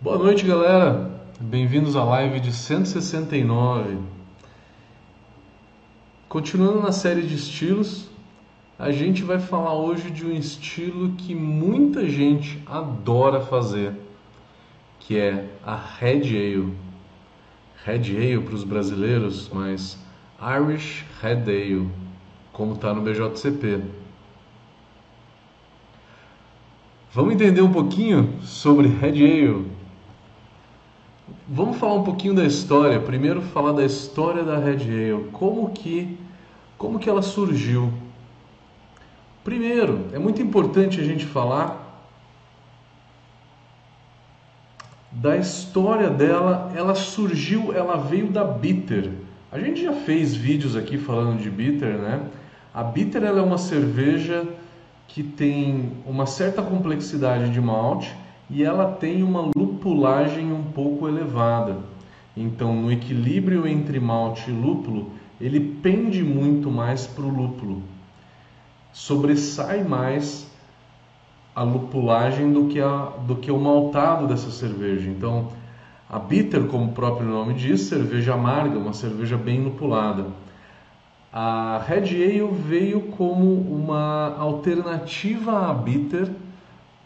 Boa noite, galera. Bem-vindos à live de 169. Continuando na série de estilos, a gente vai falar hoje de um estilo que muita gente adora fazer, que é a Red Ale. Red Ale para os brasileiros, mas Irish Red Ale, como está no BJCP. Vamos entender um pouquinho sobre Red Ale. Vamos falar um pouquinho da história. Primeiro falar da história da Red Ale, como que como que ela surgiu. Primeiro, é muito importante a gente falar da história dela. Ela surgiu, ela veio da Bitter. A gente já fez vídeos aqui falando de Bitter, né? A Bitter ela é uma cerveja que tem uma certa complexidade de malte e ela tem uma lupulagem um pouco elevada. Então, no equilíbrio entre malte e lúpulo, ele pende muito mais para o lúpulo. Sobressai mais a lupulagem do que, a, do que o maltado dessa cerveja. Então, a bitter, como o próprio nome diz, cerveja amarga, uma cerveja bem lupulada. A Red Ale veio como uma alternativa à bitter,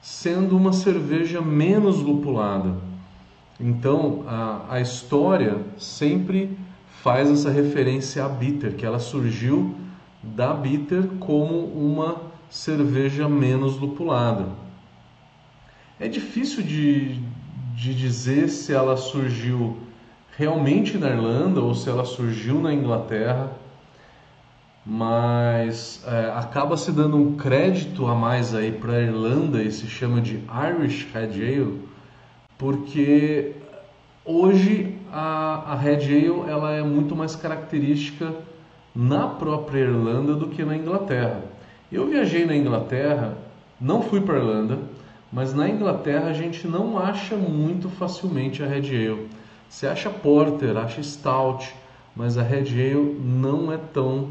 sendo uma cerveja menos lupulada. Então, a, a história sempre faz essa referência à bitter, que ela surgiu da bitter como uma cerveja menos lupulada. É difícil de, de dizer se ela surgiu realmente na Irlanda ou se ela surgiu na Inglaterra mas é, acaba se dando um crédito a mais aí para a Irlanda e se chama de Irish Red Ale, porque hoje a, a Red Ale ela é muito mais característica na própria Irlanda do que na Inglaterra. Eu viajei na Inglaterra, não fui para Irlanda, mas na Inglaterra a gente não acha muito facilmente a Red Ale. Você acha Porter, acha Stout, mas a Red Ale não é tão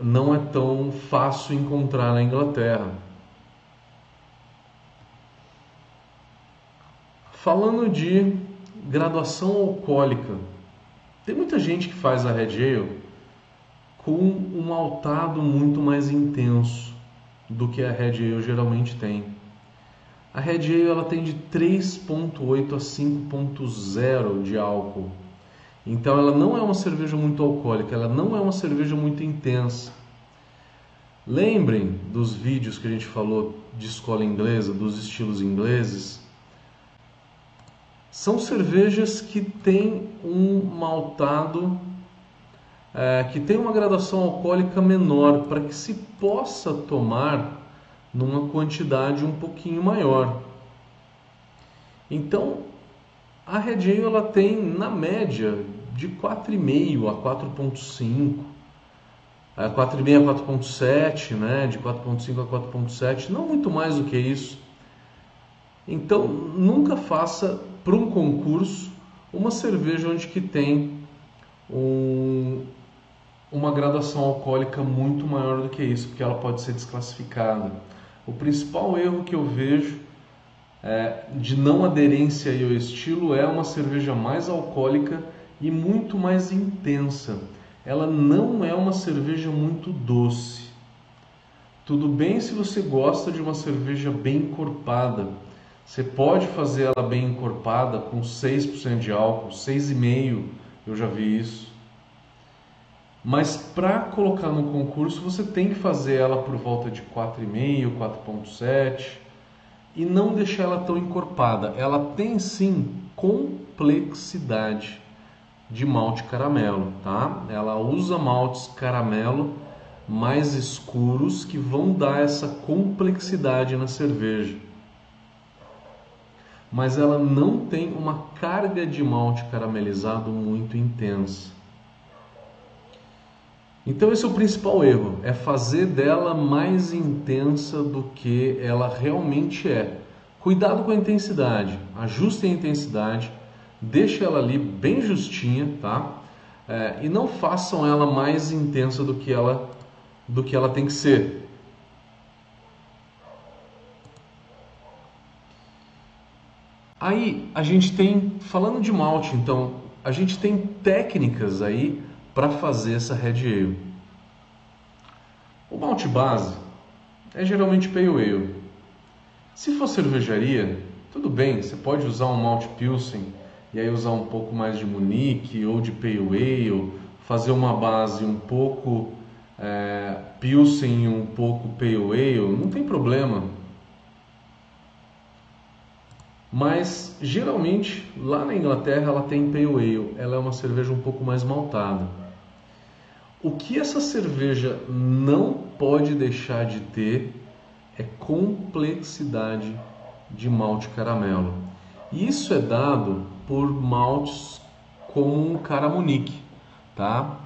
não é tão fácil encontrar na Inglaterra. Falando de graduação alcoólica, tem muita gente que faz a Red Ale com um maltado muito mais intenso do que a Red Ale geralmente tem. A Red Ale ela tem de 3.8 a 5.0 de álcool. Então ela não é uma cerveja muito alcoólica, ela não é uma cerveja muito intensa. Lembrem dos vídeos que a gente falou de escola inglesa, dos estilos ingleses. São cervejas que têm um maltado, é, que tem uma gradação alcoólica menor, para que se possa tomar numa quantidade um pouquinho maior. Então, a Red Ale ela tem na média de 4,5 a 4,5, a 4,5 a 4,7, né? de 4,5 a 4,7, não muito mais do que isso. Então nunca faça para um concurso uma cerveja onde que tem um, uma graduação alcoólica muito maior do que isso, porque ela pode ser desclassificada. O principal erro que eu vejo é, de não aderência ao estilo é uma cerveja mais alcoólica e muito mais intensa. Ela não é uma cerveja muito doce. Tudo bem se você gosta de uma cerveja bem encorpada. Você pode fazer ela bem encorpada com 6% de álcool, 6,5%, eu já vi isso. Mas para colocar no concurso, você tem que fazer ela por volta de 4,5, 4,7 e não deixar ela tão encorpada. Ela tem sim complexidade de malte caramelo, tá? Ela usa maltes caramelo mais escuros que vão dar essa complexidade na cerveja. Mas ela não tem uma carga de malte caramelizado muito intensa. Então esse é o principal erro, é fazer dela mais intensa do que ela realmente é. Cuidado com a intensidade, ajustem a intensidade, deixe ela ali bem justinha, tá? É, e não façam ela mais intensa do que ela do que ela tem que ser. Aí a gente tem, falando de malte, então, a gente tem técnicas aí para fazer essa Red Ale. O malte base é geralmente Pale Ale. Se for cervejaria, tudo bem, você pode usar um malte Pilsen e aí usar um pouco mais de Munique ou de Pale Ale, fazer uma base um pouco é, Pilsen e um pouco Pale Ale, não tem problema mas geralmente lá na Inglaterra ela tem pale ale, ela é uma cerveja um pouco mais maltada. O que essa cerveja não pode deixar de ter é complexidade de malte caramelo. Isso é dado por maltes como um caramunique, tá?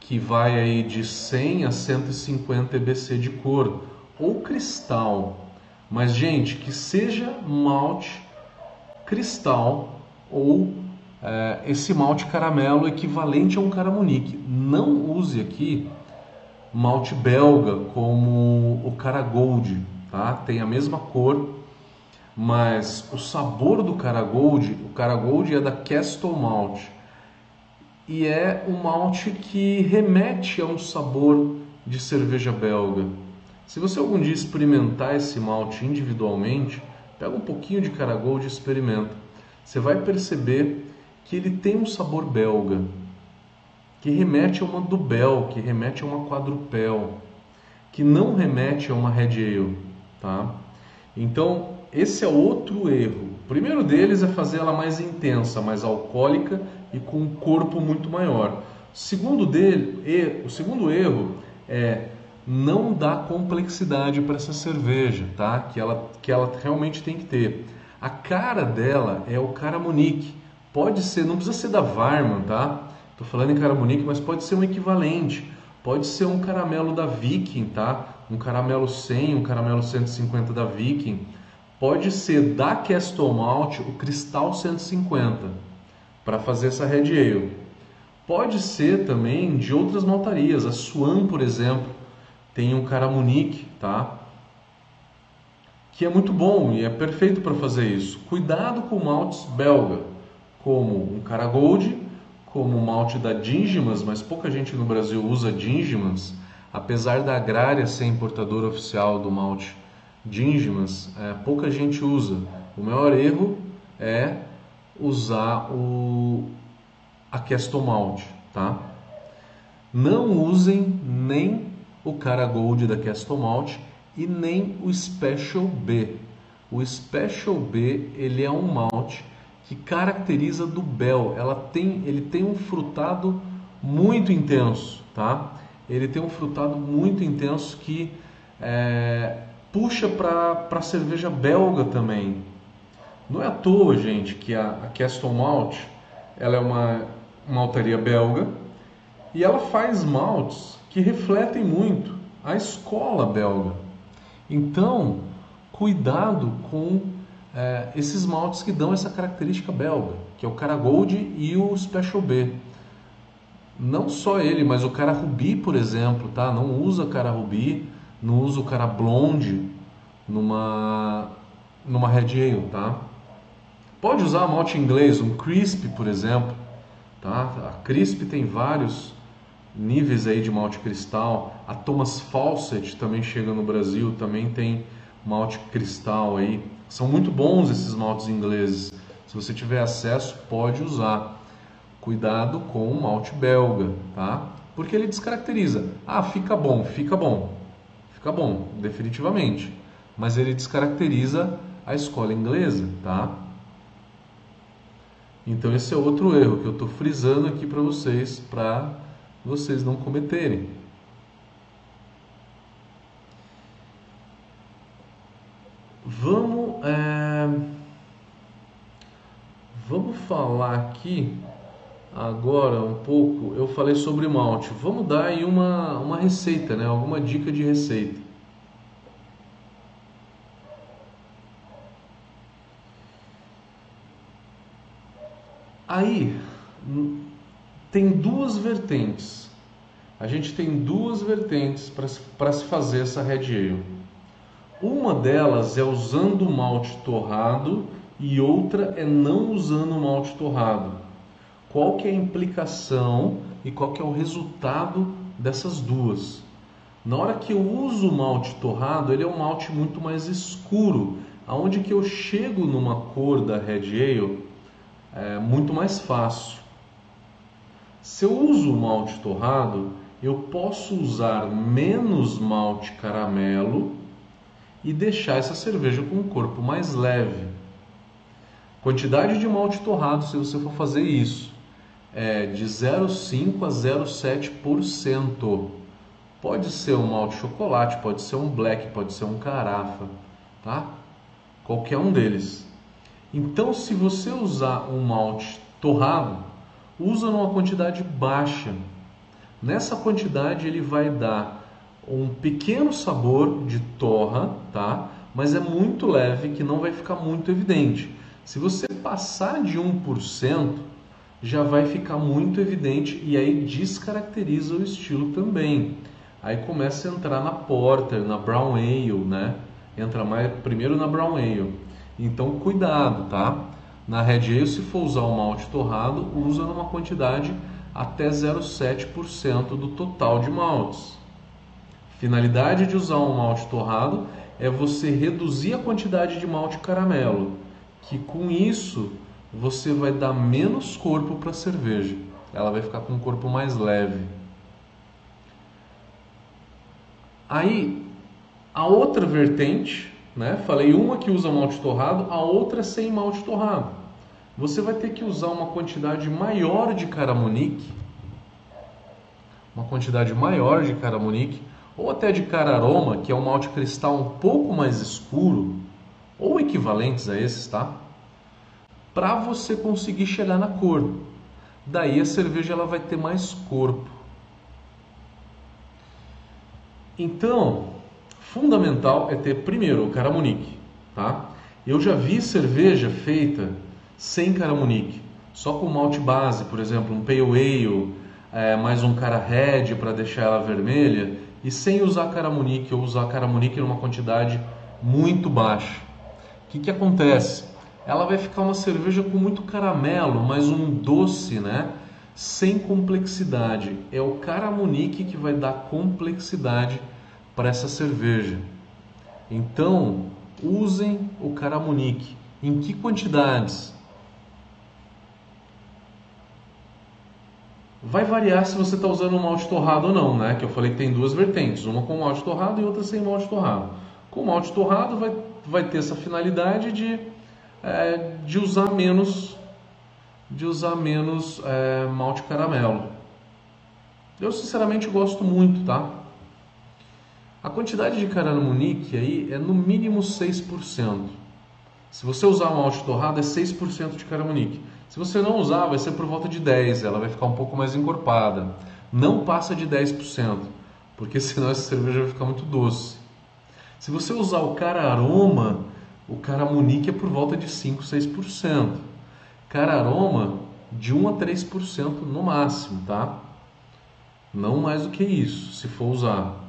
Que vai aí de 100 a 150 EBC de cor ou cristal. Mas gente, que seja malte cristal ou é, esse malte caramelo equivalente a um caramunique. Não use aqui malte belga como o cara gold, tá? Tem a mesma cor, mas o sabor do cara gold, o cara gold é da Castle Malt e é um malte que remete a um sabor de cerveja belga. Se você algum dia experimentar esse malte individualmente, Pega um pouquinho de Caragold e experimenta. Você vai perceber que ele tem um sabor belga, que remete a uma Dubel, que remete a uma Quadrupel, que não remete a uma Red Ale, tá? Então, esse é outro erro. O primeiro deles é fazer ela mais intensa, mais alcoólica e com um corpo muito maior. O segundo, dele, o segundo erro é não dá complexidade para essa cerveja, tá? Que ela, que ela realmente tem que ter. A cara dela é o Caramonique. Pode ser, não precisa ser da Varman, tá? Tô falando em Caramonique, mas pode ser um equivalente. Pode ser um caramelo da Viking, tá? Um caramelo 100, um caramelo 150 da Viking. Pode ser da Castle Malt o Cristal 150 para fazer essa Red Ale. Pode ser também de outras maltarias, a Swan, por exemplo tem um Caramunique, tá? Que é muito bom e é perfeito para fazer isso. Cuidado com maltes belga, como um Caragold, como o malte da Dingimas, mas pouca gente no Brasil usa Dingimas, apesar da Agrária ser importadora oficial do malte Dingimas, é, pouca gente usa. O maior erro é usar o a Castle Malt, tá? Não usem nem o cara Gold da Castle Malt e nem o Special B. O Special B ele é um malte que caracteriza do Bell. Ela tem, ele tem um frutado muito intenso, tá? Ele tem um frutado muito intenso que é, puxa para a cerveja belga também. Não é à toa, gente, que a, a Castle Malt ela é uma maltaria belga e ela faz maltes que refletem muito a escola belga. Então, cuidado com é, esses maltes que dão essa característica belga, que é o cara Gold e o Special B. Não só ele, mas o cara Ruby, por exemplo, tá? Não usa cara Ruby, não usa o cara Blonde numa numa Red Ale, tá? Pode usar malte inglês, um Crisp, por exemplo, tá? A Crisp tem vários níveis aí de malte cristal. A Thomas Fawcett também chega no Brasil, também tem malte cristal aí. São muito bons esses maltes ingleses. Se você tiver acesso, pode usar. Cuidado com o malte belga, tá? Porque ele descaracteriza. Ah, fica bom, fica bom. Fica bom, definitivamente. Mas ele descaracteriza a escola inglesa, tá? Então esse é outro erro que eu estou frisando aqui para vocês para vocês não cometerem. Vamos, é... vamos falar aqui agora um pouco. Eu falei sobre malte. Vamos dar aí uma, uma receita, né? Alguma dica de receita. Aí tem duas vertentes. A gente tem duas vertentes para se fazer essa Red Ale. Uma delas é usando malte torrado e outra é não usando malte torrado. Qual que é a implicação e qual que é o resultado dessas duas? Na hora que eu uso o malte torrado, ele é um malte muito mais escuro, aonde que eu chego numa cor da Red Ale é muito mais fácil. Se eu uso malte torrado, eu posso usar menos malte caramelo e deixar essa cerveja com um corpo mais leve. Quantidade de malte torrado, se você for fazer isso, é de 0,5 a 0,7%. Pode ser um malte chocolate, pode ser um black, pode ser um carafa, tá? Qualquer um deles. Então, se você usar um malte torrado, usa numa quantidade baixa. Nessa quantidade ele vai dar um pequeno sabor de torra, tá? Mas é muito leve que não vai ficar muito evidente. Se você passar de 1%, já vai ficar muito evidente e aí descaracteriza o estilo também. Aí começa a entrar na Porter, na Brown Ale, né? Entra mais primeiro na Brown Ale. Então cuidado, tá? Na Red Ale, se for usar o malte torrado, usa numa quantidade até 0,7% do total de maltes. Finalidade de usar um malte torrado é você reduzir a quantidade de malte caramelo, que com isso você vai dar menos corpo para a cerveja. Ela vai ficar com um corpo mais leve. Aí, a outra vertente né? Falei uma que usa malte torrado, a outra sem malte torrado. Você vai ter que usar uma quantidade maior de caramonique, uma quantidade maior de caramonique, ou até de cararoma, que é um malte cristal um pouco mais escuro, ou equivalentes a esses, tá? Para você conseguir chegar na cor. Daí a cerveja ela vai ter mais corpo. Então, fundamental é ter primeiro o caramunique, tá? Eu já vi cerveja feita sem caramunique, só com malte base, por exemplo, um pale ale, é, mais um cara red para deixar ela vermelha e sem usar caramunique ou usar caramunique numa quantidade muito baixa. O que, que acontece? Ela vai ficar uma cerveja com muito caramelo, mas um doce, né? Sem complexidade. É o caramunique que vai dar complexidade para essa cerveja. Então, usem o caramunique. Em que quantidades? Vai variar se você está usando um malte torrado ou não, né? Que eu falei que tem duas vertentes, uma com malte torrado e outra sem malte torrado. Com malte torrado vai, vai ter essa finalidade de, é, de usar menos de usar menos é, malte caramelo. Eu sinceramente gosto muito, tá? A quantidade de caramunique aí é no mínimo 6%. Se você usar um malte torrado é 6% de caramunique. Se você não usar, vai ser por volta de 10, ela vai ficar um pouco mais encorpada. Não passa de 10%, porque senão essa cerveja vai ficar muito doce. Se você usar o cara aroma, o caramunique é por volta de 5, 6%. Cara aroma de 1 a 3% no máximo, tá? Não mais do que isso, se for usar.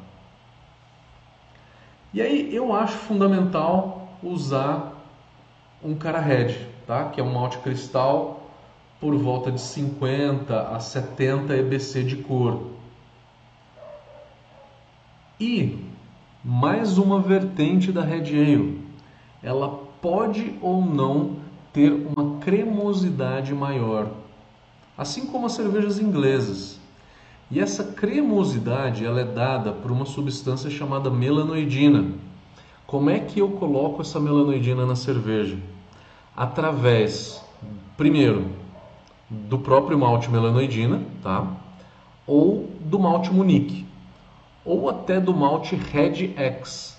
E aí eu acho fundamental usar um cara red, tá? Que é um malte cristal por volta de 50 a 70 EBC de cor. E mais uma vertente da Red Ale. Ela pode ou não ter uma cremosidade maior, assim como as cervejas inglesas. E essa cremosidade ela é dada por uma substância chamada melanoidina. Como é que eu coloco essa melanoidina na cerveja? Através, primeiro, do próprio malte melanoidina, tá? Ou do malte Munique, ou até do malte Red X.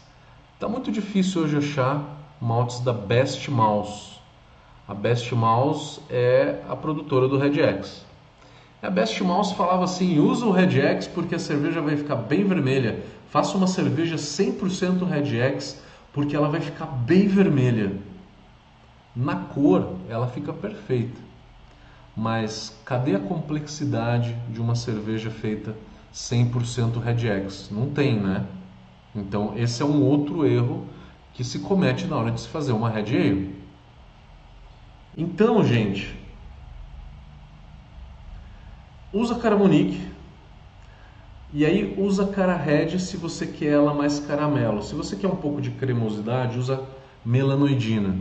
Tá muito difícil hoje achar maltes da Best Mouse. A Best Mouse é a produtora do Red X. A Best Mouse falava assim: usa o Red X porque a cerveja vai ficar bem vermelha. Faça uma cerveja 100% Red X porque ela vai ficar bem vermelha. Na cor, ela fica perfeita. Mas cadê a complexidade de uma cerveja feita 100% Red X? Não tem, né? Então, esse é um outro erro que se comete na hora de se fazer uma Red Ale. Então, gente, usa caramonique e aí usa cara red se você quer ela mais caramelo. Se você quer um pouco de cremosidade, usa melanoidina.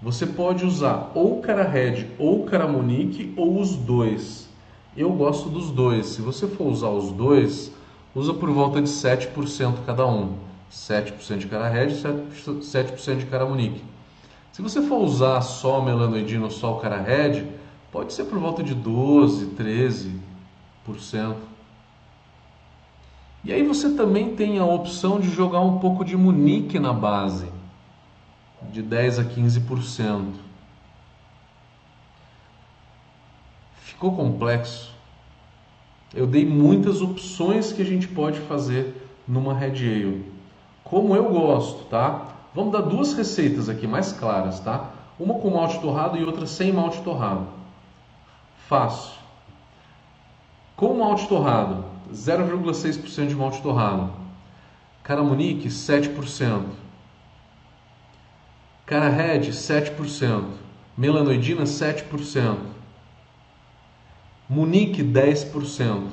Você pode usar ou cara red ou caramonique ou os dois. Eu gosto dos dois. Se você for usar os dois, usa por volta de 7% cada um. 7% de cara red, 7% de cara monique. Se você for usar só melanoidina ou só o cara red, pode ser por volta de 12, 13%. E aí você também tem a opção de jogar um pouco de munique na base, de 10 a 15%. Ficou complexo? Eu dei muitas opções que a gente pode fazer numa Red Ale. Como eu gosto, tá? Vamos dar duas receitas aqui mais claras, tá? Uma com malte torrado e outra sem malte torrado. Fácil. Com malte torrado, 0,6% de malte torrado. Caramunique, 7%. Cara Red, 7%. Melanoidina, 7%. Munique 10%.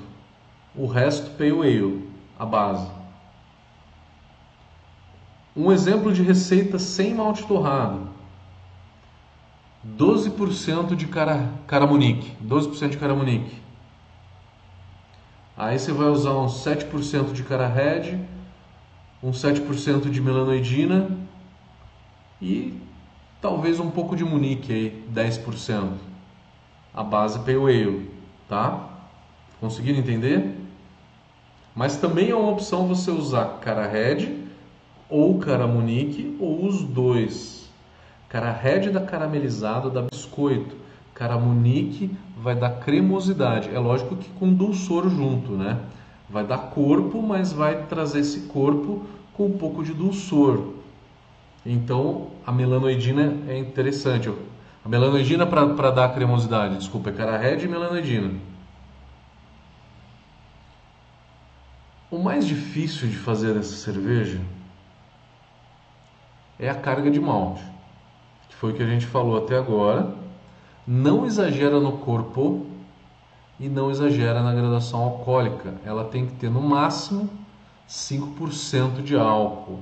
O resto Pale Ale, a base. Um exemplo de receita sem malte torrado. 12% de cara, caramunique, 12% de caramunique. Aí você vai usar uns 7% de cara red, uns 7% de melanoidina e talvez um pouco de munique aí, 10%. A base Pale Ale tá? Conseguiram entender? Mas também é uma opção você usar cara red ou cara munique ou os dois. Cara red da caramelizado da biscoito, cara munique vai dar cremosidade. É lógico que com dulçor junto, né? Vai dar corpo, mas vai trazer esse corpo com um pouco de dulçor. Então a melanoidina é interessante. A melanoidina para dar cremosidade, desculpa, é cara red e melanoidina. O mais difícil de fazer essa cerveja é a carga de malte, que foi o que a gente falou até agora. Não exagera no corpo e não exagera na gradação alcoólica. Ela tem que ter no máximo 5% de álcool.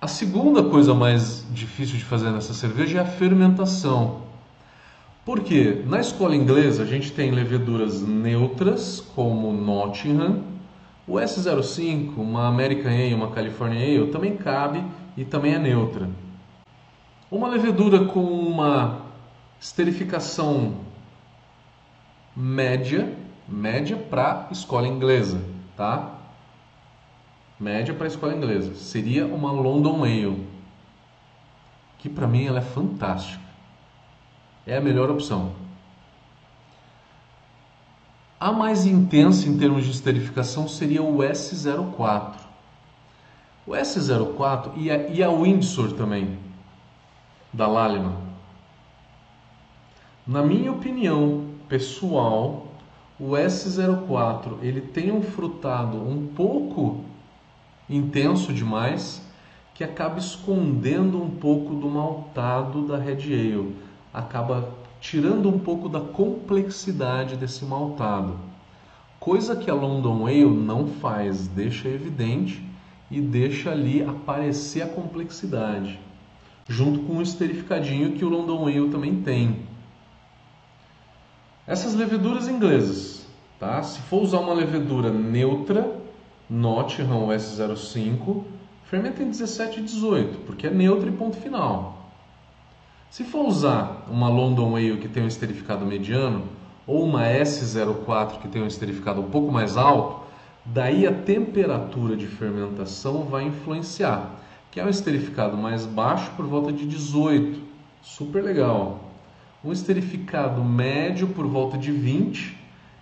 A segunda coisa mais difícil de fazer nessa cerveja é a fermentação. Por quê? Na escola inglesa a gente tem leveduras neutras, como Nottingham, o S05, uma American Ale, uma California Ale, também cabe e também é neutra. Uma levedura com uma esterificação média, média para escola inglesa, tá? média para escola inglesa. Seria uma London Ale, que para mim ela é fantástica. É a melhor opção. A mais intensa em termos de esterificação seria o S04. O S04 e a, e a Windsor também, da Lallemand. Na minha opinião pessoal, o S04 ele tem um frutado um pouco intenso demais que acaba escondendo um pouco do maltado da Red Ale, acaba tirando um pouco da complexidade desse maltado. Coisa que a London Ale não faz, deixa evidente e deixa ali aparecer a complexidade, junto com o esterificadinho que o London Ale também tem. Essas leveduras inglesas, tá? Se for usar uma levedura neutra, Nottingham S05, fermenta em 17 e 18, porque é neutro e ponto final. Se for usar uma London Ale que tem um esterificado mediano, ou uma S04 que tem um esterificado um pouco mais alto, daí a temperatura de fermentação vai influenciar, que é um esterificado mais baixo por volta de 18, super legal. Um esterificado médio por volta de 20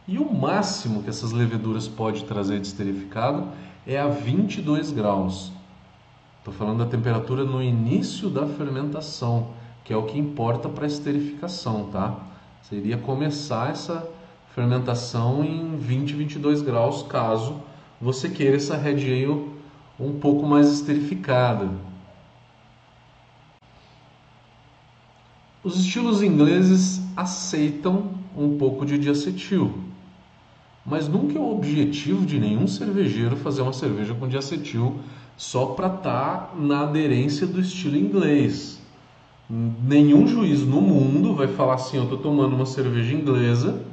e o máximo que essas leveduras pode trazer de esterificado é a 22 graus. Estou falando da temperatura no início da fermentação, que é o que importa para a esterificação, tá? Seria começar essa fermentação em 20, 22 graus, caso você queira essa Red Ale um pouco mais esterificada. Os estilos ingleses aceitam um pouco de diacetil, mas nunca é o objetivo de nenhum cervejeiro fazer uma cerveja com diacetil só para estar tá na aderência do estilo inglês. Nenhum juiz no mundo vai falar assim: eu estou tomando uma cerveja inglesa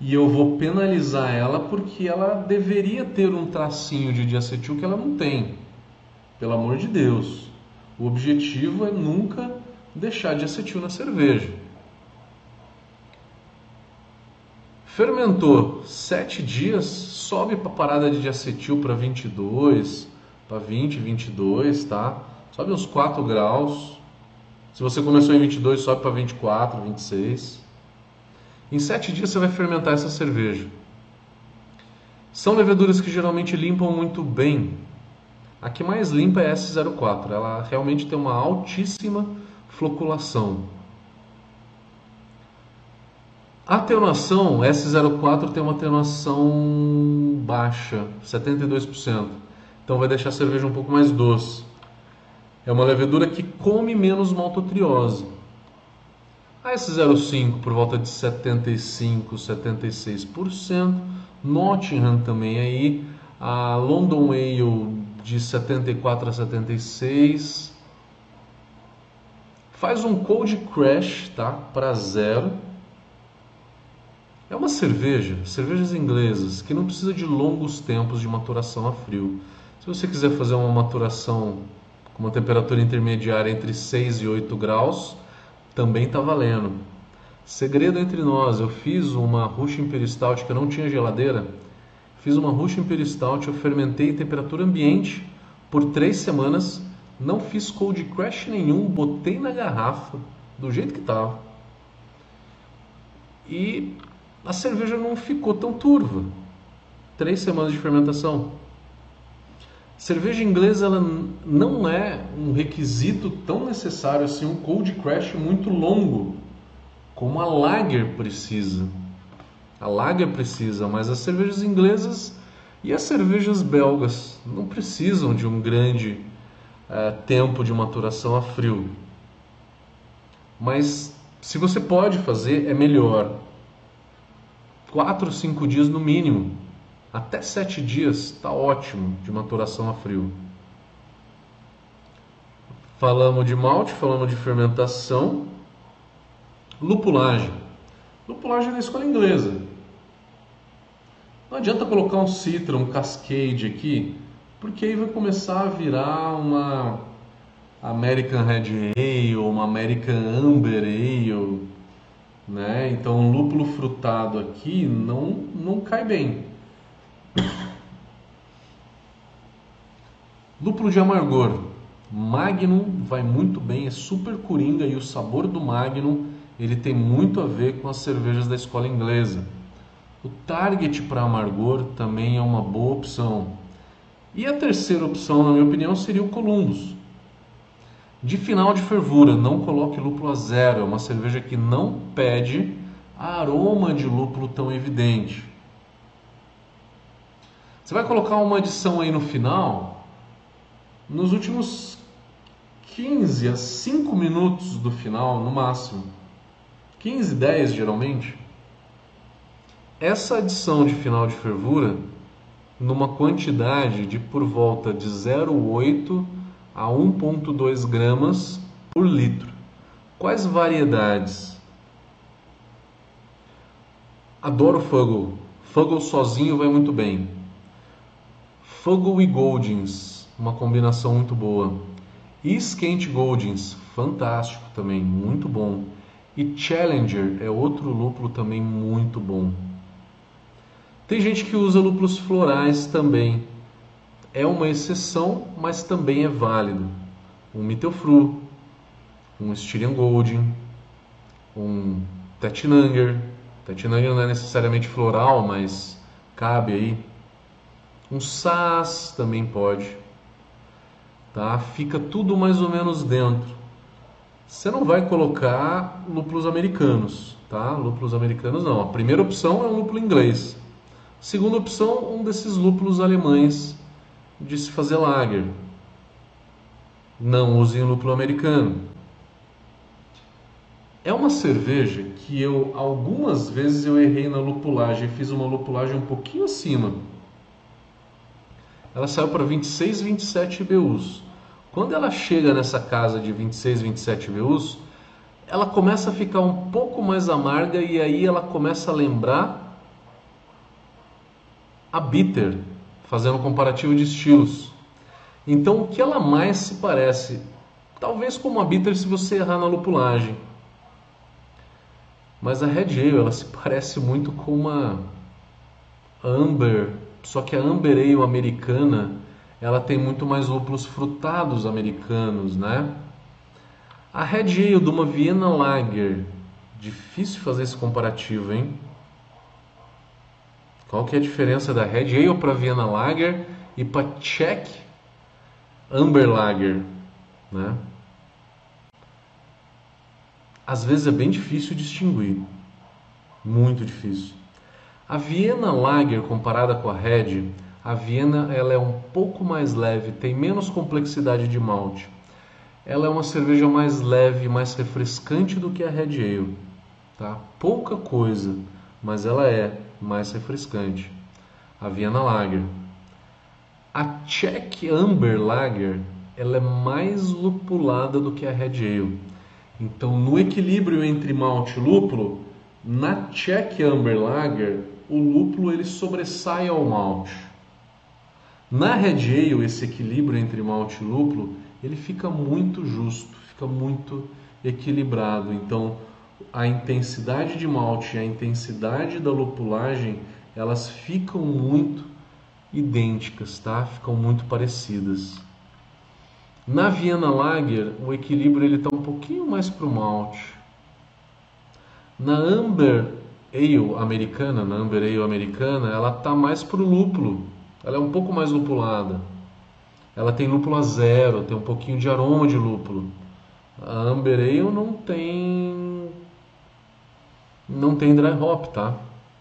e eu vou penalizar ela porque ela deveria ter um tracinho de diacetil que ela não tem. Pelo amor de Deus. O objetivo é nunca deixar de acetil na cerveja. Fermentou 7 dias, sobe para a parada de acetil para 22, para 20, 22, tá? Sobe uns 4 graus. Se você começou em 22, sobe para 24, 26. Em 7 dias você vai fermentar essa cerveja. São leveduras que geralmente limpam muito bem. A que mais limpa é S04. Ela realmente tem uma altíssima floculação. A atenuação, S04 tem uma atenuação baixa, 72%. Então vai deixar a cerveja um pouco mais doce. É uma levedura que come menos maltotriose. A S05 por volta de 75, 76%. Nottingham também aí. A London Ale de 74 a 76. Faz um cold crash, tá? Para zero. É uma cerveja, cervejas inglesas, que não precisa de longos tempos de maturação a frio. Se você quiser fazer uma maturação com uma temperatura intermediária entre 6 e 8 graus, também está valendo. Segredo entre nós, eu fiz uma Stout que não tinha geladeira. Fiz uma Imperial Stout, eu fermentei em temperatura ambiente por três semanas não fiz cold crash nenhum, botei na garrafa do jeito que estava. E a cerveja não ficou tão turva. Três semanas de fermentação. Cerveja inglesa ela não é um requisito tão necessário assim, um cold crash muito longo, como a lager precisa. A lager precisa, mas as cervejas inglesas e as cervejas belgas não precisam de um grande é, tempo de maturação a frio. Mas se você pode fazer, é melhor. 4, 5 dias no mínimo. Até 7 dias está ótimo de maturação a frio. Falamos de malte, falamos de fermentação. Lupulagem. Lupulagem é na escola inglesa. Não adianta colocar um Citra, um Cascade aqui, porque aí vai começar a virar uma American Red Ale, uma American Amber Ale, né? Então um lúpulo frutado aqui não não cai bem. Lúpulo de amargor. Magnum vai muito bem, é super coringa e o sabor do Magnum ele tem muito a ver com as cervejas da escola inglesa. O Target para amargor também é uma boa opção. E a terceira opção, na minha opinião, seria o Columbus. De final de fervura, não coloque lúpulo a zero. É uma cerveja que não pede aroma de lúpulo tão evidente. Você vai colocar uma adição aí no final, nos últimos 15 a 5 minutos do final, no máximo. 15, 10 geralmente. Essa adição de final de fervura numa quantidade de por volta de 0,8 a 1,2 gramas por litro. Quais variedades? Adoro Fuggle. Fuggle sozinho vai muito bem. Fuggle e Goldings, uma combinação muito boa. E Skent Goldings, fantástico também, muito bom. E Challenger é outro lúpulo também muito bom. Tem gente que usa lúpulos florais também. É uma exceção, mas também é válido. Um Mittelfru, um Styrian Golden, um Tetnanger. Tetnanger não é necessariamente floral, mas cabe aí. Um Sass também pode. Tá? Fica tudo mais ou menos dentro. Você não vai colocar lúpulos americanos, tá? Lúpulos americanos não. A primeira opção é um lúpulo inglês. Segunda opção, um desses lúpulos alemães de se fazer lager. Não usem lúpulo americano. É uma cerveja que eu algumas vezes eu errei na lupulagem, fiz uma lupulagem um pouquinho acima. Ela saiu para 26, 27 BUs. Quando ela chega nessa casa de 26, 27 BUs, ela começa a ficar um pouco mais amarga e aí ela começa a lembrar a bitter, fazendo um comparativo de estilos. Então, o que ela mais se parece? Talvez como a bitter se você errar na lupulagem. Mas a Red Ale, ela se parece muito com uma Amber, só que a Amber Ale americana, ela tem muito mais lúpulos frutados americanos, né? A Red Ale de uma Vienna Lager, difícil fazer esse comparativo, hein? Qual que é a diferença da Red Ale para Vienna Lager e para Czech Amber Lager, né? Às vezes é bem difícil distinguir, muito difícil. A Vienna Lager comparada com a Red, a Viena ela é um pouco mais leve, tem menos complexidade de malte ela é uma cerveja mais leve, mais refrescante do que a Red Ale, tá? Pouca coisa, mas ela é mais refrescante. A Vienna Lager. A Czech Amber Lager, ela é mais lupulada do que a Red Ale. Então, no equilíbrio entre malte e lúpulo, na Czech Amber Lager, o lúpulo ele sobressai ao malte. Na Red Ale, esse equilíbrio entre malte e lúpulo ele fica muito justo, fica muito equilibrado. Então, a intensidade de malte e a intensidade da lupulagem, elas ficam muito idênticas, tá? Ficam muito parecidas. Na Viena Lager, o equilíbrio ele está um pouquinho mais para o malte. Na Amber Ale americana, na Amber Ale americana, ela está mais para o lúpulo. Ela é um pouco mais lupulada. Ela tem lúpulo a zero, tem um pouquinho de aroma de lúpulo. A Amber Ale não tem não tem dry hop, tá?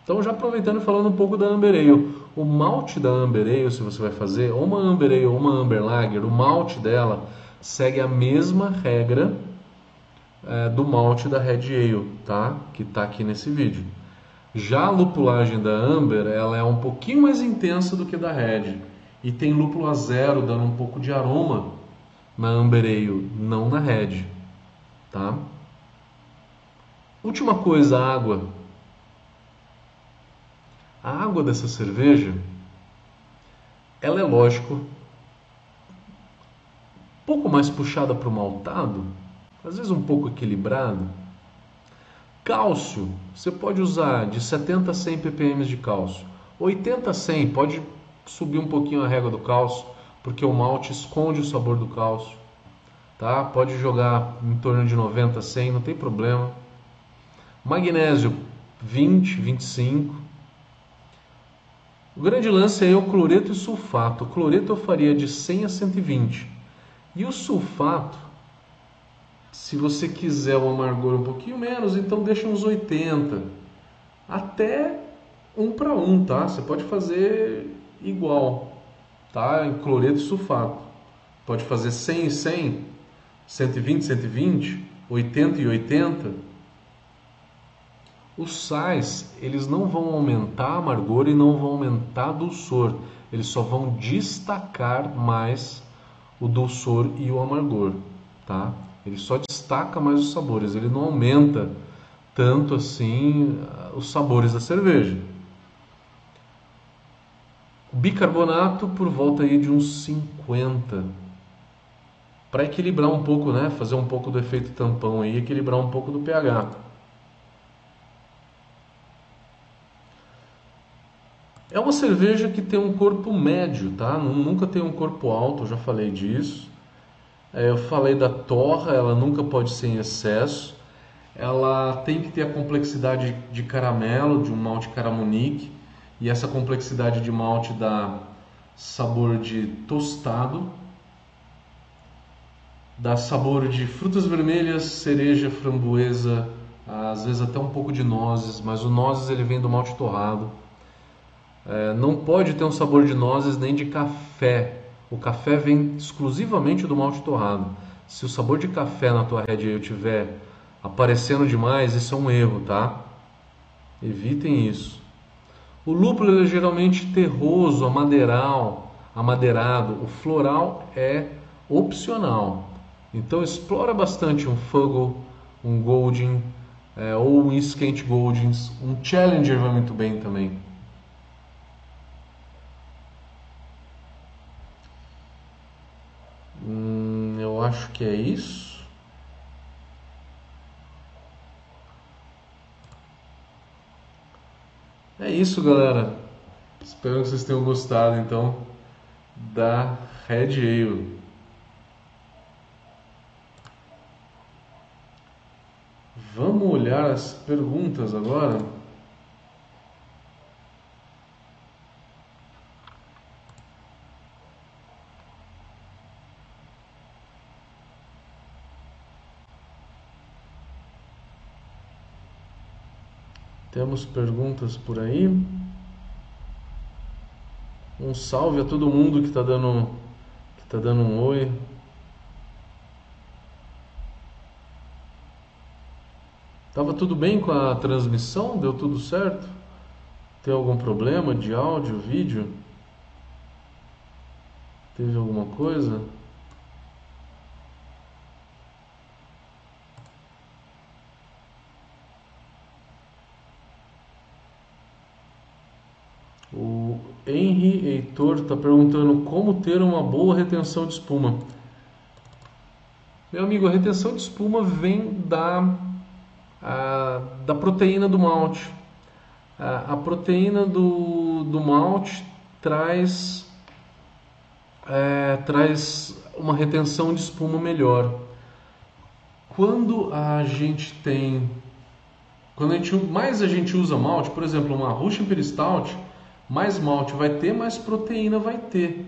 Então já aproveitando e falando um pouco da Amber Ale, o malte da Amber Ale, se você vai fazer, ou uma Amber Ale ou uma Amber Lager, o malte dela segue a mesma regra é, do malte da Red Ale, tá? Que está aqui nesse vídeo. Já a lupulagem da Amber, ela é um pouquinho mais intensa do que da Red e tem lúpulo a zero, dando um pouco de aroma na Amber Ale, não na Red, tá? Última coisa, a água. A água dessa cerveja, ela é lógico, um pouco mais puxada para o maltado, às vezes um pouco equilibrado. Cálcio, você pode usar de 70 a 100 ppm de cálcio. 80 a 100, pode subir um pouquinho a régua do cálcio, porque o malte esconde o sabor do cálcio. Tá? Pode jogar em torno de 90 a 100, não tem problema. Magnésio 20, 25. O grande lance é o cloreto e sulfato. O cloreto eu faria de 100 a 120. E o sulfato, se você quiser o amargor um pouquinho menos, então deixa uns 80. Até um para um, tá? Você pode fazer igual, tá? Em cloreto e sulfato. Pode fazer 100 e 100, 120 e 120, 80 e 80. Os sais, eles não vão aumentar amargor e não vão aumentar dulçor. Eles só vão destacar mais o dulçor e o amargor, tá? Ele só destaca mais os sabores, ele não aumenta tanto assim os sabores da cerveja. Bicarbonato por volta aí de uns 50. Para equilibrar um pouco, né? Fazer um pouco do efeito tampão aí, equilibrar um pouco do pH. É uma cerveja que tem um corpo médio, tá? Nunca tem um corpo alto, já falei disso. É, eu falei da torra, ela nunca pode ser em excesso. Ela tem que ter a complexidade de caramelo, de um malte caramonique e essa complexidade de malte dá sabor de tostado, dá sabor de frutas vermelhas, cereja, framboesa, às vezes até um pouco de nozes, mas o nozes ele vem do malte torrado. É, não pode ter um sabor de nozes nem de café. O café vem exclusivamente do malte torrado. Se o sabor de café na tua Red Ale tiver aparecendo demais, isso é um erro, tá? Evitem isso. O lúpulo é geralmente terroso, amadeiral, amadeirado. O floral é opcional. Então explora bastante um Fuggle, um Golden é, ou um Skent Goldens. Um Challenger vai muito bem também. Hum, eu acho que é isso. É isso, galera. Espero que vocês tenham gostado, então, da Red Ale. Vamos olhar as perguntas agora. Temos perguntas por aí. Um salve a todo mundo que está dando que tá dando um oi. Tava tudo bem com a transmissão? Deu tudo certo? Tem algum problema de áudio, vídeo? Teve alguma coisa? O Henry Heitor está perguntando como ter uma boa retenção de espuma. Meu amigo, a retenção de espuma vem da, a, da proteína do malte. A, a proteína do, do malte traz, é, traz uma retenção de espuma melhor. Quando a gente tem. Quando a gente, mais a gente usa malte, por exemplo, uma Russian Imperial mais malte vai ter, mais proteína vai ter.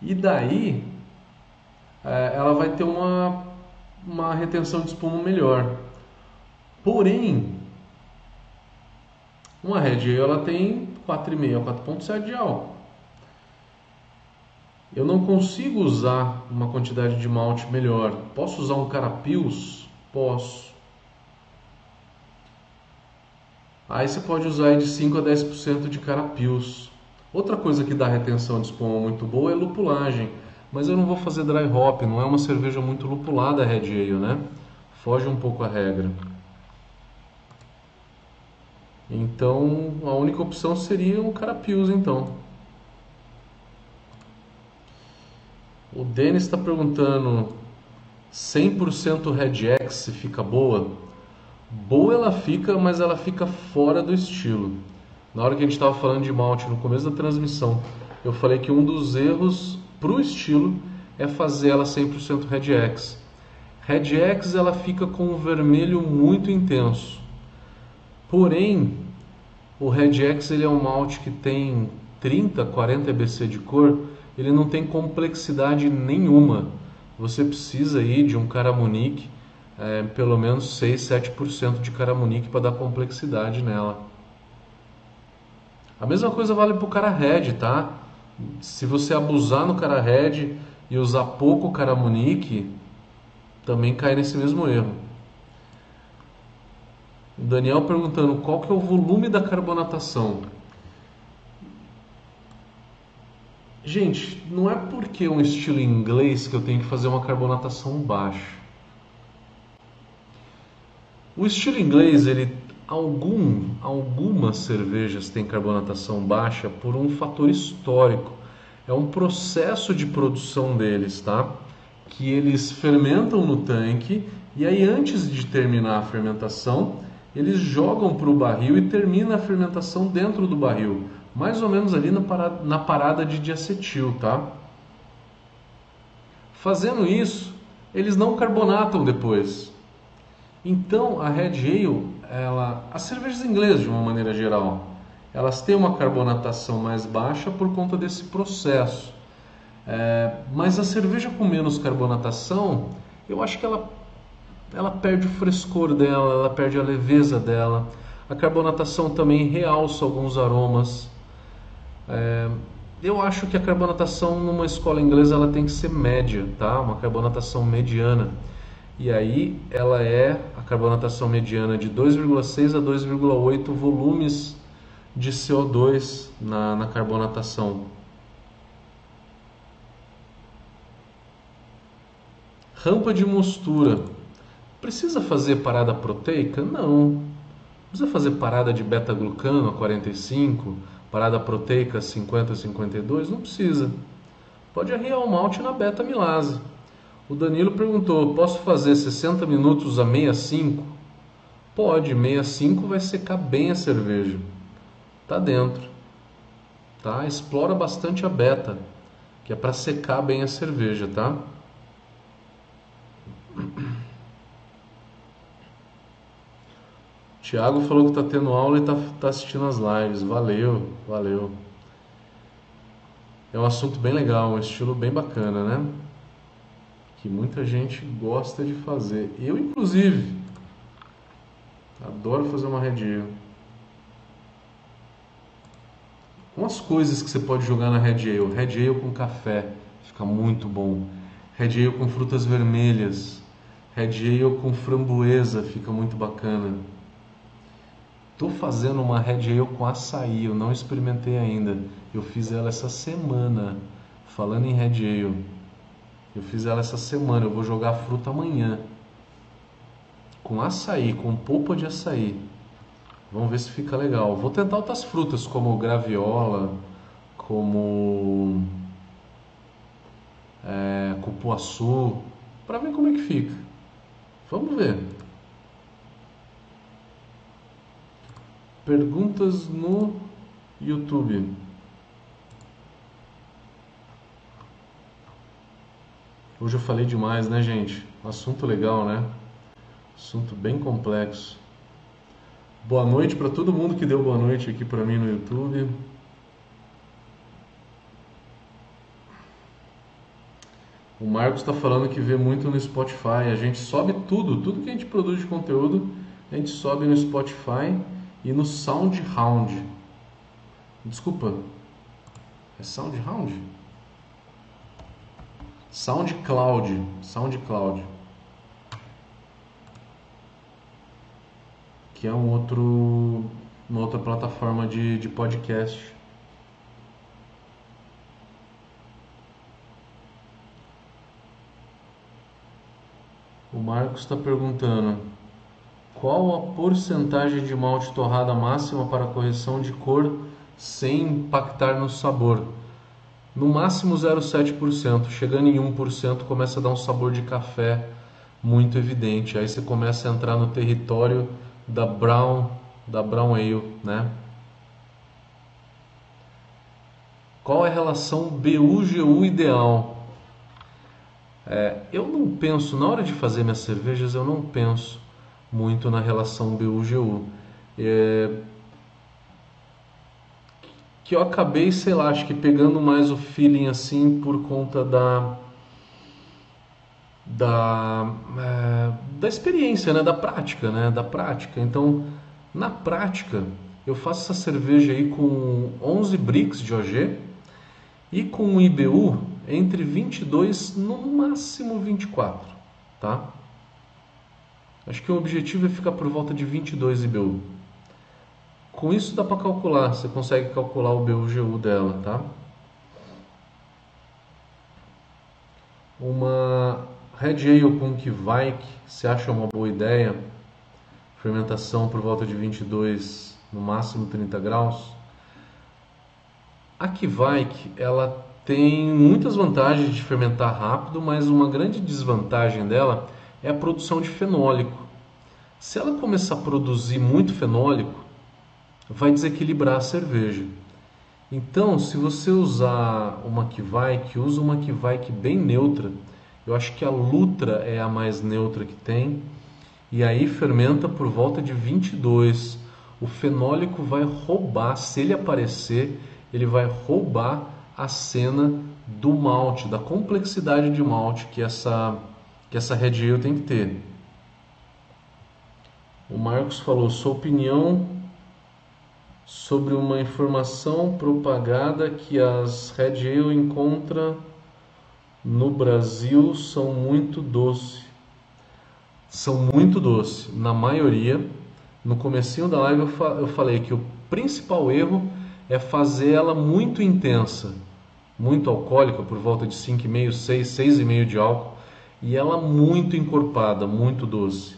E daí é, ela vai ter uma, uma retenção de espuma melhor. Porém, uma Red Ale ela tem 4,5 a 4,7 de álcool. Eu não consigo usar uma quantidade de malte melhor. Posso usar um carapios? Posso. Aí você pode usar de 5 a 10% de carapios. Outra coisa que dá retenção de espuma muito boa é lupulagem. Mas eu não vou fazer dry hop, não é uma cerveja muito lupulada a Red Ale, né? Foge um pouco a regra. Então, a única opção seria o carapios, então. O Denis está perguntando 100% Red X fica boa? Boa ela fica, mas ela fica fora do estilo. Na hora que a gente estava falando de malte no começo da transmissão, eu falei que um dos erros para o estilo é fazer ela 100% Red X. Red X ela fica com um vermelho muito intenso. Porém, o Red X ele é um malte que tem 30, 40 EBC de cor, ele não tem complexidade nenhuma. Você precisa aí de um Caramunique é, pelo menos 6, 7% de caramunique para dar complexidade nela. A mesma coisa vale para o cara red, tá? Se você abusar no cara red e usar pouco caramunique, também cai nesse mesmo erro. O Daniel perguntando qual que é o volume da carbonatação. Gente, não é porque é um estilo inglês que eu tenho que fazer uma carbonatação baixa. O estilo inglês, ele algum, algumas cervejas têm carbonatação baixa por um fator histórico. É um processo de produção deles, tá? Que eles fermentam no tanque e aí antes de terminar a fermentação, eles jogam para o barril e termina a fermentação dentro do barril, mais ou menos ali na parada, na parada de diacetil, tá? Fazendo isso, eles não carbonatam depois. Então, a Red Ale, ela, as cervejas inglesas de uma maneira geral, elas têm uma carbonatação mais baixa por conta desse processo. É, mas a cerveja com menos carbonatação, eu acho que ela, ela perde o frescor dela, ela perde a leveza dela. A carbonatação também realça alguns aromas. É, eu acho que a carbonatação numa escola inglesa ela tem que ser média, tá? Uma carbonatação mediana. E aí ela é a carbonatação mediana de 2,6 a 2,8 volumes de CO2 na, na carbonatação. Rampa de mostura. Precisa fazer parada proteica? Não. Precisa fazer parada de beta-glucano a 45, parada proteica 50 a 52? Não precisa. Pode arriar o malte na beta-milase. O Danilo perguntou: posso fazer 60 minutos a 65? Pode, 65 vai secar bem a cerveja. Tá dentro. Tá? Explora bastante a beta, que é para secar bem a cerveja, tá? Tiago falou que tá tendo aula e tá, tá assistindo as lives. Valeu, valeu. É um assunto bem legal, um estilo bem bacana, né? Que muita gente gosta de fazer. Eu, inclusive, adoro fazer uma red ale. Umas coisas que você pode jogar na red ale. Red ale com café, fica muito bom. Red ale com frutas vermelhas. Red ale com framboesa, fica muito bacana. Tô fazendo uma Red Ale com açaí, eu não experimentei ainda. Eu fiz ela essa semana. Falando em Red Ale, eu fiz ela essa semana. Eu vou jogar fruta amanhã. Com açaí, com polpa de açaí. Vamos ver se fica legal. Vou tentar outras frutas como graviola, como é, cupuaçu, para ver como é que fica. Vamos ver. Perguntas no YouTube. Hoje eu falei demais, né, gente? Assunto legal, né? Assunto bem complexo. Boa noite para todo mundo que deu boa noite aqui para mim no YouTube. O Marcos está falando que vê muito no Spotify. A gente sobe tudo, tudo que a gente produz de conteúdo, a gente sobe no Spotify e no SoundHound. Desculpa, é SoundHound? SoundCloud, SoundCloud. Que é um outro, uma outra plataforma de, de podcast. O Marcos está perguntando. Qual a porcentagem de malte torrada máxima para correção de cor sem impactar no sabor? No máximo 0,7%, chegando em 1% começa a dar um sabor de café muito evidente. Aí você começa a entrar no território da brown, da brown ale, né? Qual é a relação BU-GU ideal? É, eu não penso, na hora de fazer minhas cervejas, eu não penso muito na relação BU-GU. É, que eu acabei, sei lá, acho que pegando mais o feeling assim por conta da da, é, da experiência, né, da prática, né, da prática. Então, na prática, eu faço essa cerveja aí com 11 bricks de OG e com IBU entre 22 no máximo 24, tá? Acho que o objetivo é ficar por volta de 22 IBU. Com isso dá para calcular, você consegue calcular o BUGU dela, tá? Uma Red Ale com Kvaik, você acha uma boa ideia? Fermentação por volta de 22, no máximo 30 graus. A Kvaik, ela tem muitas vantagens de fermentar rápido, mas uma grande desvantagem dela é a produção de fenólico. Se ela começar a produzir muito fenólico, vai desequilibrar a cerveja. Então, se você usar uma Kvaik, usa uma Kvaik bem neutra. Eu acho que a Lutra é a mais neutra que tem. E aí fermenta por volta de 22. O fenólico vai roubar, se ele aparecer, ele vai roubar a cena do malte, da complexidade de malte que essa que essa Red Ale tem que ter. O Marcos falou sua opinião sobre uma informação propagada que as Red Ale encontra no Brasil são muito doce. são muito doces. Na maioria, no comecinho da live eu, fa eu falei que o principal erro é fazer ela muito intensa, muito alcoólica, por volta de 5,5, 6, 6,5 de álcool, e ela muito encorpada, muito doce.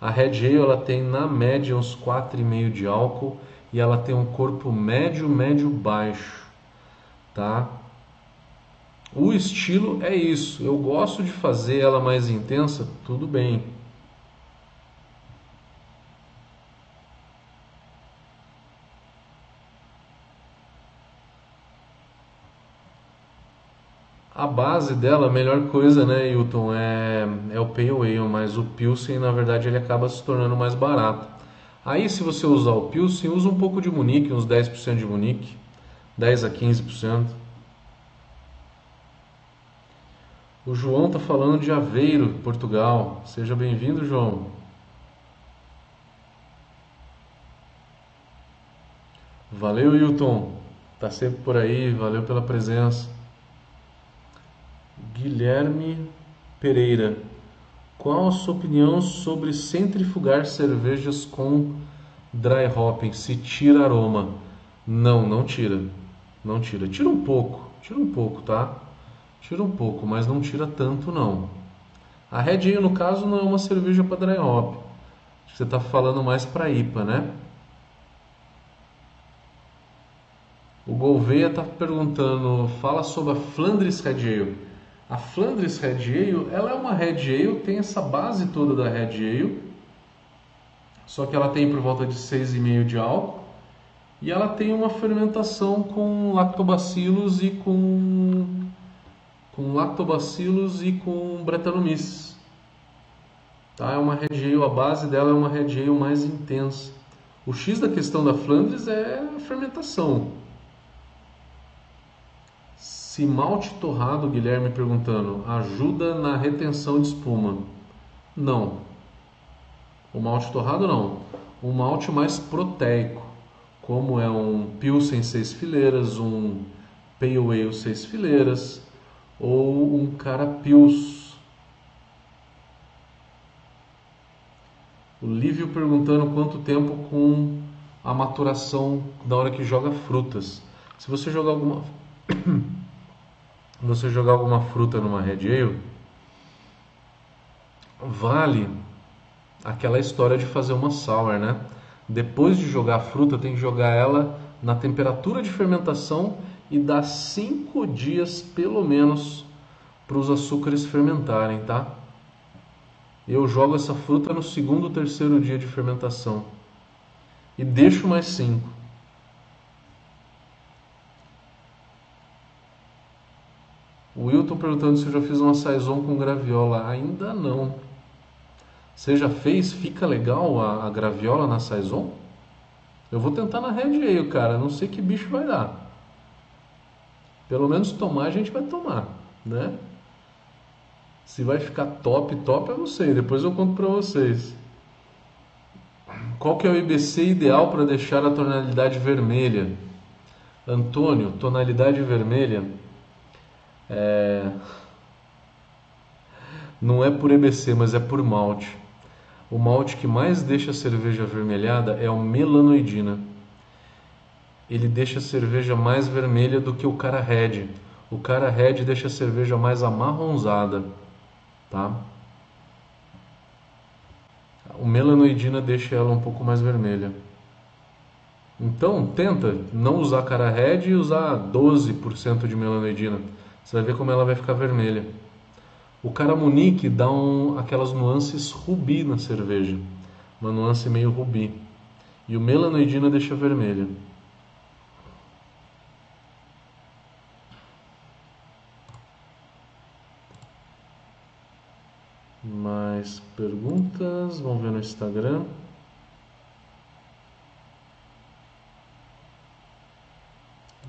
A Red Ale ela tem na média uns 4,5 de álcool e ela tem um corpo médio, médio baixo, tá? O estilo é isso. Eu gosto de fazer ela mais intensa, tudo bem. A base dela, a melhor coisa, né, Hilton, é, é o Pale Ale, mas o Pilsen, na verdade, ele acaba se tornando mais barato. Aí, se você usar o Pilsen, usa um pouco de Munique, uns 10% de Munique, 10 a 15%. O João está falando de Aveiro, Portugal. Seja bem-vindo, João. Valeu, Hilton. Tá sempre por aí. Valeu pela presença. Guilherme Pereira. Qual a sua opinião sobre centrifugar cervejas com dry hopping? Se tira aroma? Não, não tira. Não tira. Tira um pouco. Tira um pouco, tá? Tira um pouco, mas não tira tanto não. A Red Ale, no caso, não é uma cerveja para dry hop. Você está falando mais para IPA, né? O Gouveia está perguntando, fala sobre a Flandres Red Ale. A Flandres Red Ale, ela é uma Red Ale, tem essa base toda da Red Ale, só que ela tem por volta de 6,5 de álcool e ela tem uma fermentação com lactobacilos e com com lactobacilos e com Brettanomyces. Tá? É uma Red Ale, a base dela é uma Red Ale mais intensa. O X da questão da Flandres é a fermentação. Se malte torrado, Guilherme perguntando, ajuda na retenção de espuma? Não. O malte torrado não. Um malte mais proteico, como é um Pilsen seis fileiras, um Pale Ale seis fileiras ou um Carapils. O Lívio perguntando quanto tempo com a maturação da hora que joga frutas. Se você jogar alguma você jogar alguma fruta numa Red Ale, vale aquela história de fazer uma sour, né? Depois de jogar a fruta, tem que jogar ela na temperatura de fermentação e dar 5 dias pelo menos para os açúcares fermentarem, tá? Eu jogo essa fruta no segundo ou terceiro dia de fermentação e deixo mais 5. Wilton perguntando se eu já fiz uma saison com graviola. Ainda não. Você já fez? Fica legal a, a graviola na saison? Eu vou tentar na Red Ale, cara. Não sei que bicho vai dar. Pelo menos tomar a gente vai tomar, né? Se vai ficar top, top eu não sei. Depois eu conto para vocês. Qual que é o IBC ideal para deixar a tonalidade vermelha? Antônio, tonalidade vermelha é... Não é por EBC, mas é por malte. O malte que mais deixa a cerveja avermelhada é o melanoidina. Ele deixa a cerveja mais vermelha do que o cara red. O cara red deixa a cerveja mais amarronzada, tá? O melanoidina deixa ela um pouco mais vermelha. Então, tenta não usar cara red e usar 12% de melanoidina. Você vai ver como ela vai ficar vermelha. O Caramunique dá um, aquelas nuances rubi na cerveja, uma nuance meio rubi. E o melanoidina deixa vermelha. Mais perguntas? Vamos ver no Instagram.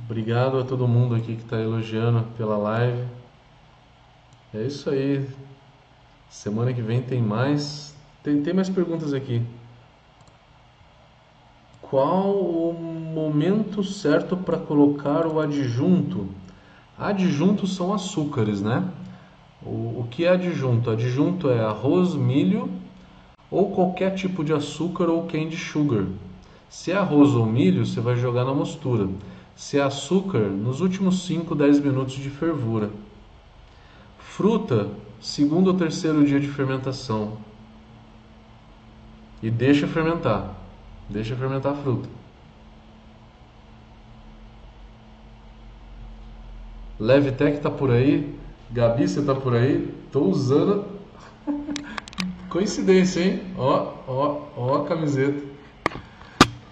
Obrigado a todo mundo aqui que está elogiando pela live. É isso aí. Semana que vem tem mais. Tem, tem mais perguntas aqui. Qual o momento certo para colocar o adjunto? Adjuntos são açúcares, né? O, o que é adjunto? Adjunto é arroz, milho ou qualquer tipo de açúcar ou candy sugar. Se é arroz ou milho, você vai jogar na mostura. Se açúcar, nos últimos 5, 10 minutos de fervura. Fruta, segundo ou terceiro dia de fermentação. E deixa fermentar. Deixa fermentar a fruta. Levitec tá por aí. Gabi, você tá por aí? Tô usando. Coincidência, hein? Ó, ó, ó a camiseta.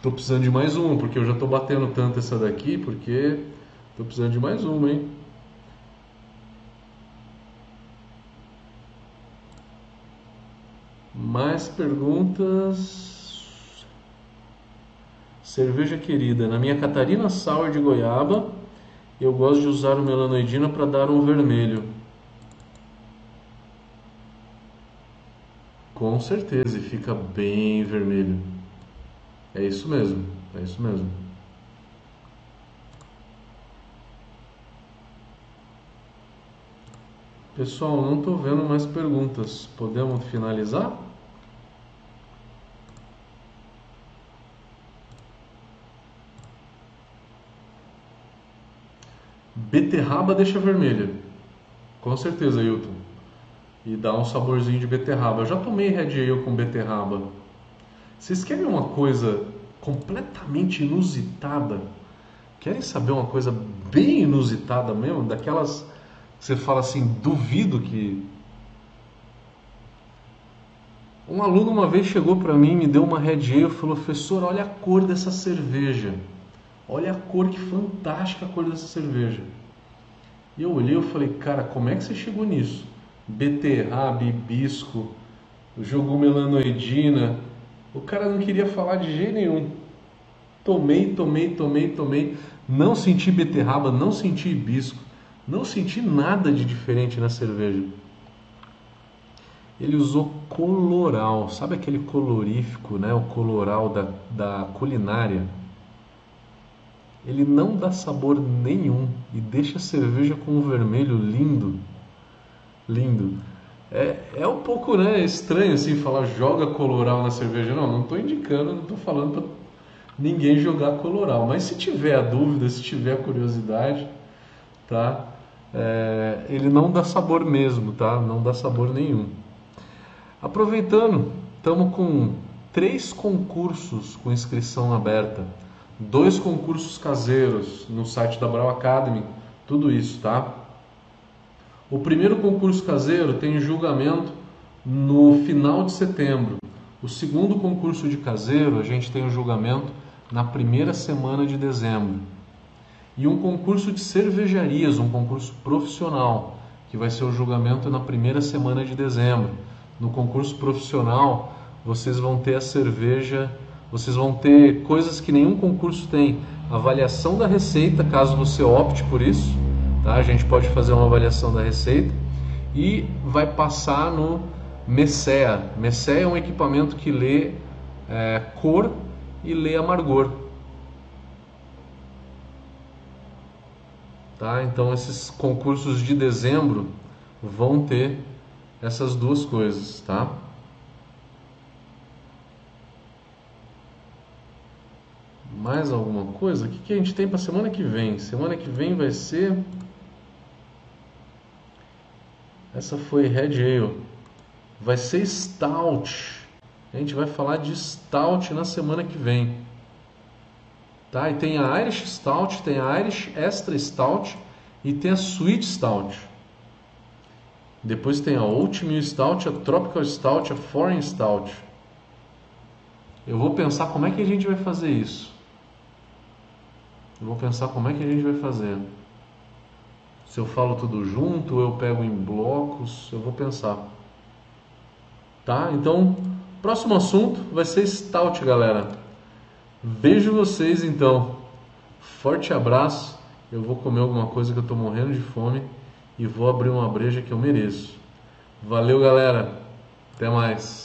Tô precisando de mais uma, porque eu já tô batendo tanto essa daqui, porque tô precisando de mais uma, hein? Mais perguntas? Cerveja querida. Na minha Catarina Sour de goiaba, eu gosto de usar o melanoidina para dar um vermelho. Com certeza, e fica bem vermelho. É isso mesmo, é isso mesmo. Pessoal, não estou vendo mais perguntas. Podemos finalizar? Beterraba deixa vermelha. Com certeza, Hilton. E dá um saborzinho de beterraba. Eu já tomei Red Ale com beterraba. Vocês querem uma coisa completamente inusitada? Querem saber uma coisa bem inusitada mesmo? Daquelas que você fala assim, duvido que. Um aluno uma vez chegou para mim, me deu uma Red e falou: Professor, olha a cor dessa cerveja. Olha a cor, que fantástica a cor dessa cerveja. E eu olhei e falei, cara, como é que você chegou nisso? Beterraba, hibisco, jogou melanoidina. O cara não queria falar de jeito nenhum. Tomei, tomei, tomei, tomei. Não senti beterraba, não senti hibisco. Não senti nada de diferente na cerveja. Ele usou coloral, sabe aquele colorífico, né? O coloral da, da culinária ele não dá sabor nenhum e deixa a cerveja com um vermelho lindo. Lindo. É, é um pouco né, estranho assim falar joga coloral na cerveja. Não, não estou indicando, não estou falando para ninguém jogar coloral. Mas se tiver a dúvida, se tiver a curiosidade, tá? É, ele não dá sabor mesmo, tá? Não dá sabor nenhum. Aproveitando, estamos com três concursos com inscrição aberta dois concursos caseiros no site da Brau Academy, tudo isso, tá? O primeiro concurso caseiro tem julgamento no final de setembro. O segundo concurso de caseiro, a gente tem o julgamento na primeira semana de dezembro. E um concurso de cervejarias, um concurso profissional, que vai ser o julgamento na primeira semana de dezembro. No concurso profissional, vocês vão ter a cerveja vocês vão ter coisas que nenhum concurso tem. Avaliação da receita, caso você opte por isso. Tá? A gente pode fazer uma avaliação da receita e vai passar no Messea. Messea é um equipamento que lê é, cor e lê amargor. Tá? Então esses concursos de dezembro vão ter essas duas coisas, tá? Mais alguma coisa? O que a gente tem para semana que vem? Semana que vem vai ser. Essa foi Red Ale. Vai ser Stout. A gente vai falar de Stout na semana que vem. Tá? E tem a Irish Stout, tem a Irish Extra Stout e tem a Sweet Stout. Depois tem a Oatmeal Stout, a Tropical Stout, a Foreign Stout. Eu vou pensar como é que a gente vai fazer isso. Eu vou pensar como é que a gente vai fazer. Se eu falo tudo junto, eu pego em blocos, eu vou pensar. Tá? Então, próximo assunto vai ser stout, galera. Vejo vocês então. Forte abraço. Eu vou comer alguma coisa que eu estou morrendo de fome e vou abrir uma breja que eu mereço. Valeu, galera. Até mais.